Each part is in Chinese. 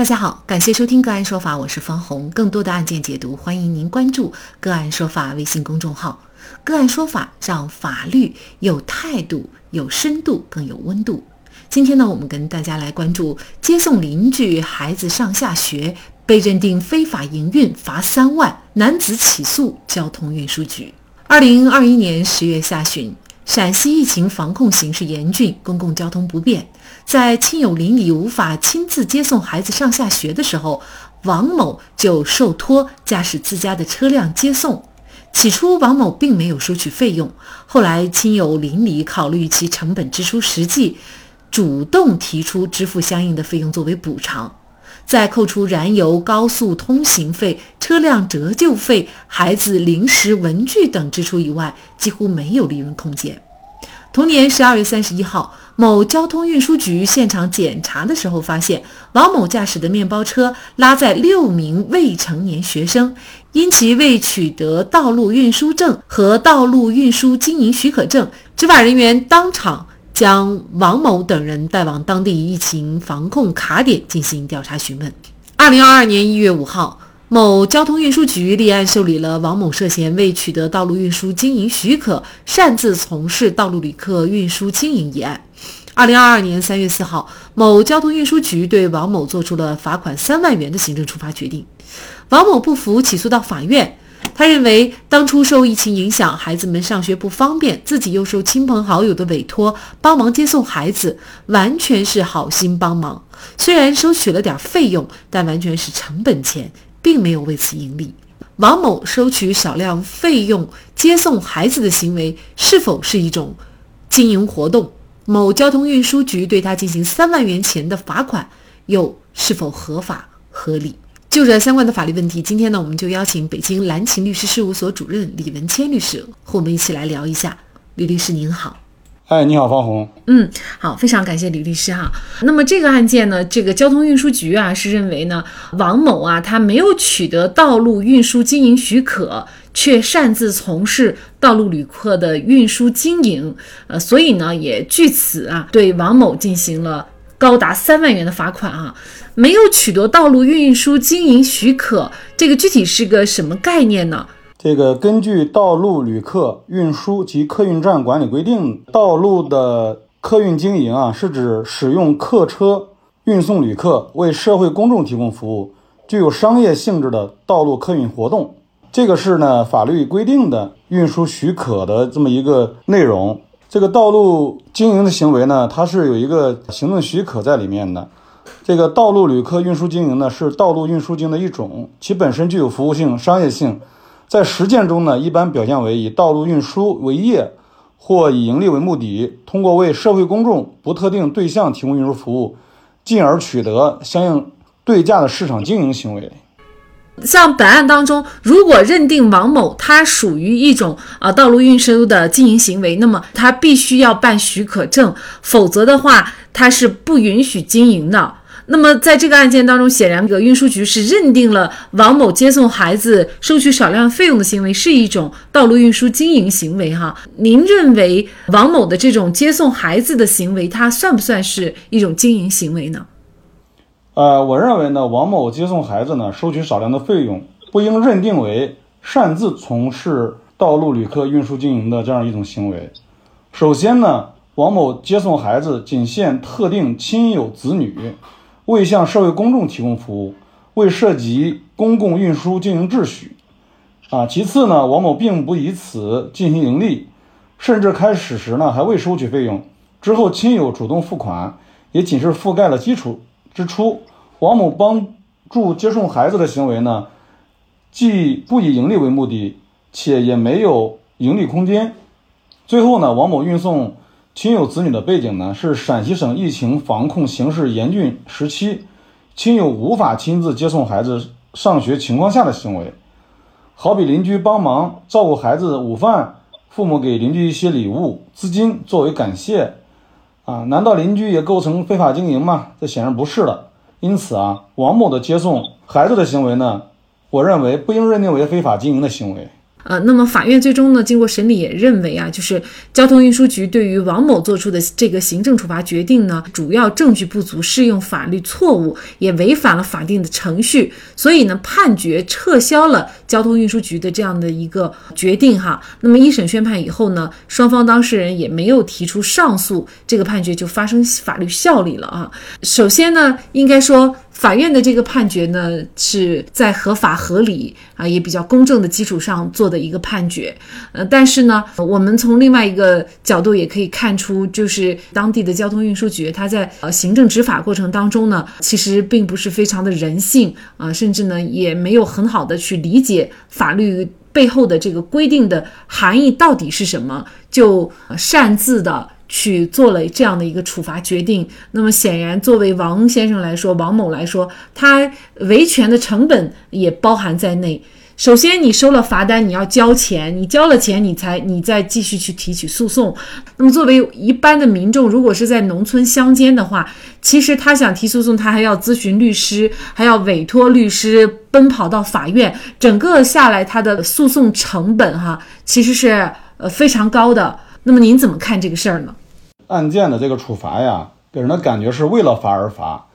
大家好，感谢收听个案说法，我是方红。更多的案件解读，欢迎您关注个案说法微信公众号。个案说法让法律有态度、有深度、更有温度。今天呢，我们跟大家来关注接送邻居孩子上下学被认定非法营运，罚三万，男子起诉交通运输局。二零二一年十月下旬。陕西疫情防控形势严峻，公共交通不便，在亲友邻里无法亲自接送孩子上下学的时候，王某就受托驾驶自家的车辆接送。起初，王某并没有收取费用，后来亲友邻里考虑其成本支出实际，主动提出支付相应的费用作为补偿。在扣除燃油、高速通行费、车辆折旧费、孩子零食、文具等支出以外，几乎没有利润空间。同年十二月三十一号，某交通运输局现场检查的时候，发现王某驾驶的面包车拉载六名未成年学生，因其未取得道路运输证和道路运输经营许可证，执法人员当场。将王某等人带往当地疫情防控卡点进行调查询问。二零二二年一月五号，某交通运输局立案受理了王某涉嫌未取得道路运输经营许可，擅自从事道路旅客运输经营一案。二零二二年三月四号，某交通运输局对王某作出了罚款三万元的行政处罚决定。王某不服，起诉到法院。他认为，当初受疫情影响，孩子们上学不方便，自己又受亲朋好友的委托帮忙接送孩子，完全是好心帮忙。虽然收取了点费用，但完全是成本钱，并没有为此盈利。王某收取少量费用接送孩子的行为，是否是一种经营活动？某交通运输局对他进行三万元钱的罚款，又是否合法合理？就着相关的法律问题，今天呢，我们就邀请北京蓝勤律师事务所主任李文谦律师和我们一起来聊一下。李律师您好，哎，你好，方红。嗯，好，非常感谢李律师哈。那么这个案件呢，这个交通运输局啊是认为呢，王某啊他没有取得道路运输经营许可，却擅自从事道路旅客的运输经营，呃，所以呢也据此啊对王某进行了。高达三万元的罚款啊！没有取得道路运输经营许可，这个具体是个什么概念呢？这个根据《道路旅客运输及客运站管理规定》，道路的客运经营啊，是指使用客车运送旅客，为社会公众提供服务，具有商业性质的道路客运活动。这个是呢法律规定的运输许可的这么一个内容。这个道路经营的行为呢，它是有一个行政许可在里面的。这个道路旅客运输经营呢，是道路运输经营的一种，其本身具有服务性、商业性，在实践中呢，一般表现为以道路运输为业，或以盈利为目的，通过为社会公众不特定对象提供运输服务，进而取得相应对价的市场经营行为。像本案当中，如果认定王某他属于一种啊道路运输的经营行为，那么他必须要办许可证，否则的话他是不允许经营的。那么在这个案件当中，显然这个运输局是认定了王某接送孩子收取少量费用的行为是一种道路运输经营行为哈。您认为王某的这种接送孩子的行为，他算不算是一种经营行为呢？呃，我认为呢，王某接送孩子呢，收取少量的费用，不应认定为擅自从事道路旅客运输经营的这样一种行为。首先呢，王某接送孩子仅限特定亲友子女，未向社会公众提供服务，未涉及公共运输经营秩序。啊，其次呢，王某并不以此进行盈利，甚至开始时呢还未收取费用，之后亲友主动付款，也仅是覆盖了基础支出。王某帮助接送孩子的行为呢，既不以盈利为目的，且也没有盈利空间。最后呢，王某运送亲友子女的背景呢，是陕西省疫情防控形势严峻时期，亲友无法亲自接送孩子上学情况下的行为。好比邻居帮忙照顾孩子午饭，父母给邻居一些礼物、资金作为感谢，啊，难道邻居也构成非法经营吗？这显然不是的。因此啊，王某的接送孩子的行为呢，我认为不应认定为非法经营的行为。呃，那么法院最终呢，经过审理也认为啊，就是交通运输局对于王某做出的这个行政处罚决定呢，主要证据不足，适用法律错误，也违反了法定的程序，所以呢，判决撤销了交通运输局的这样的一个决定哈。那么一审宣判以后呢，双方当事人也没有提出上诉，这个判决就发生法律效力了啊。首先呢，应该说。法院的这个判决呢，是在合法合理啊，也比较公正的基础上做的一个判决。呃，但是呢，我们从另外一个角度也可以看出，就是当地的交通运输局，它在呃行政执法过程当中呢，其实并不是非常的人性啊，甚至呢，也没有很好的去理解法律背后的这个规定的含义到底是什么，就擅自的。去做了这样的一个处罚决定，那么显然，作为王先生来说，王某来说，他维权的成本也包含在内。首先，你收了罚单，你要交钱，你交了钱，你才你再继续去提起诉讼。那么，作为一般的民众，如果是在农村乡间的话，其实他想提诉讼，他还要咨询律师，还要委托律师奔跑到法院，整个下来他的诉讼成本哈，其实是呃非常高的。那么您怎么看这个事儿呢？案件的这个处罚呀，给人的感觉是为了罚而罚，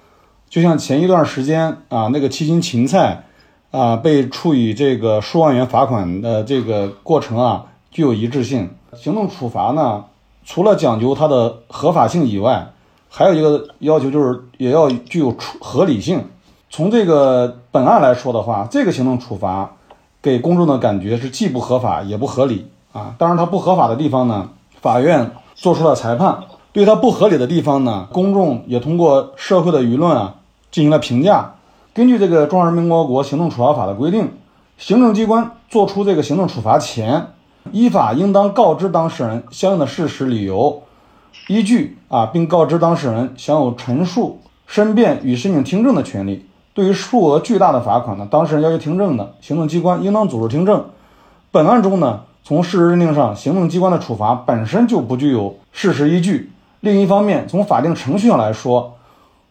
就像前一段时间啊，那个七星芹菜啊被处以这个数万元罚款的这个过程啊，具有一致性。行政处罚呢，除了讲究它的合法性以外，还有一个要求就是也要具有处合理性。从这个本案来说的话，这个行政处罚给公众的感觉是既不合法也不合理啊。当然，它不合法的地方呢，法院。做出了裁判，对他不合理的地方呢，公众也通过社会的舆论啊进行了评价。根据这个《中华人民共和国行政处罚法》的规定，行政机关作出这个行政处罚前，依法应当告知当事人相应的事实、理由、依据啊，并告知当事人享有陈述、申辩与申请听证的权利。对于数额巨大的罚款呢，当事人要求听证的，行政机关应当组织听证。本案中呢。从事实认定上，行政机关的处罚本身就不具有事实依据。另一方面，从法定程序上来说，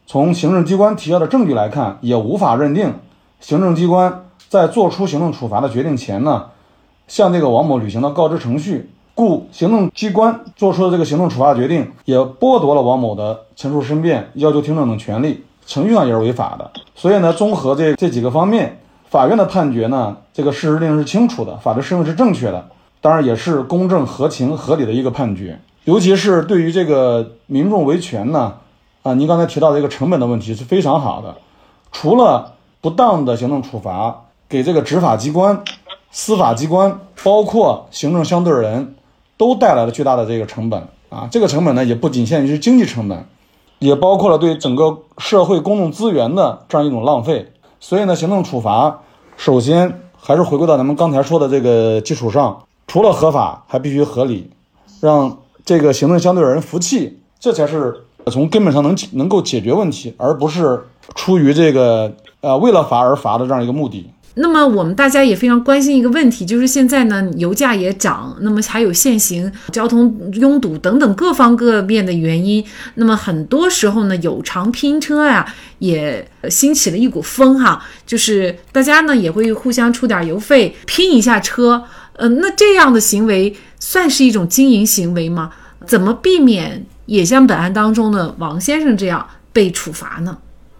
从行政机关提交的证据来看，也无法认定行政机关在作出行政处罚的决定前呢，向这个王某履行了告知程序。故行政机关作出的这个行政处罚决定，也剥夺了王某的陈述、申辩、要求听证等权利，程序上也是违法的。所以呢，综合这这几个方面，法院的判决呢，这个事实认定是清楚的，法律适用是正确的。当然也是公正、合情、合理的一个判决，尤其是对于这个民众维权呢，啊，您刚才提到的一个成本的问题是非常好的。除了不当的行政处罚给这个执法机关、司法机关，包括行政相对人，都带来了巨大的这个成本啊。这个成本呢，也不仅限于是经济成本，也包括了对整个社会公共资源的这样一种浪费。所以呢，行政处罚首先还是回归到咱们刚才说的这个基础上。除了合法，还必须合理，让这个行政相对人服气，这才是从根本上能能够解决问题，而不是出于这个呃为了罚而罚的这样一个目的。那么我们大家也非常关心一个问题，就是现在呢油价也涨，那么还有限行、交通拥堵等等各方各面的原因，那么很多时候呢有偿拼车呀也兴起了一股风哈，就是大家呢也会互相出点油费拼一下车。嗯，那这样的行为算是一种经营行为吗？怎么避免也像本案当中的王先生这样被处罚呢？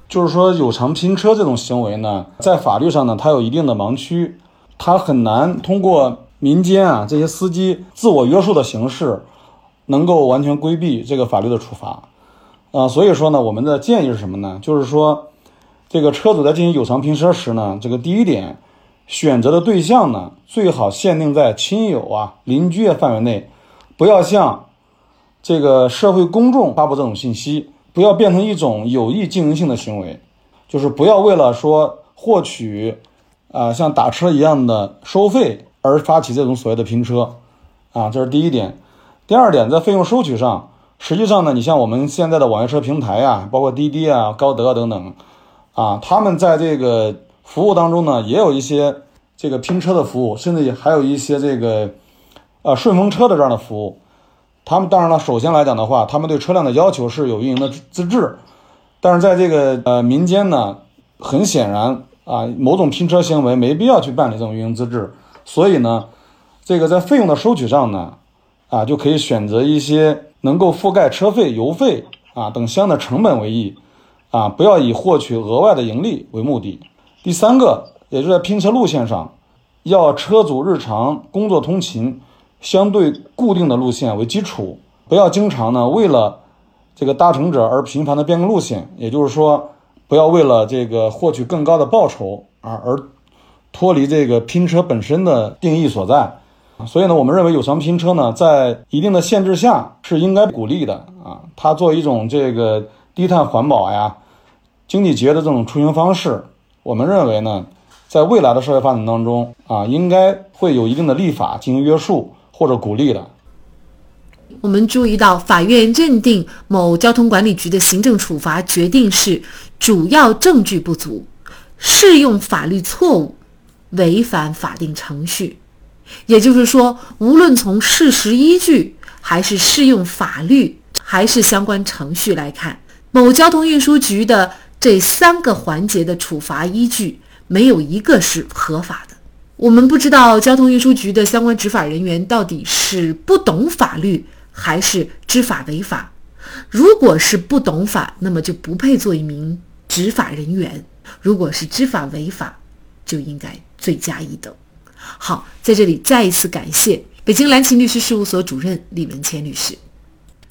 就是说，有偿拼车这种行为呢，在法律上呢，它有一定的盲区，它很难通过民间啊这些司机自我约束的形式，能够完全规避这个法律的处罚。啊，所以说呢，我们的建议是什么呢？就是说，这个车主在进行有偿拼车时呢，这个第一点。选择的对象呢，最好限定在亲友啊、邻居的范围内，不要向这个社会公众发布这种信息，不要变成一种有意经营性的行为，就是不要为了说获取啊像打车一样的收费而发起这种所谓的拼车，啊，这是第一点。第二点，在费用收取上，实际上呢，你像我们现在的网约车平台呀，包括滴滴啊、高德等等，啊，他们在这个。服务当中呢，也有一些这个拼车的服务，甚至也还有一些这个呃顺风车的这样的服务。他们当然了，首先来讲的话，他们对车辆的要求是有运营的资质，但是在这个呃民间呢，很显然啊，某种拼车行为没必要去办理这种运营资质，所以呢，这个在费用的收取上呢，啊，就可以选择一些能够覆盖车费、油费啊等相应的成本为宜，啊，不要以获取额外的盈利为目的。第三个，也就在拼车路线上，要车主日常工作通勤相对固定的路线为基础，不要经常呢为了这个搭乘者而频繁的变更路线。也就是说，不要为了这个获取更高的报酬啊而脱离这个拼车本身的定义所在。所以呢，我们认为有偿拼车呢，在一定的限制下是应该鼓励的啊。它作为一种这个低碳环保呀、经济节约的这种出行方式，我们认为呢，在未来的社会发展当中啊，应该会有一定的立法进行约束或者鼓励的。我们注意到，法院认定某交通管理局的行政处罚决定是主要证据不足，适用法律错误，违反法定程序。也就是说，无论从事实依据，还是适用法律，还是相关程序来看，某交通运输局的这三个环节的处罚依据，没有一个是合法的。我们不知道交通运输局的相关执法人员到底是不懂法律，还是知法违法。如果是不懂法，那么就不配做一名执法人员；如果是知法违法，就应该罪加一等。好，在这里再一次感谢北京蓝晴律师事务所主任李文谦律师。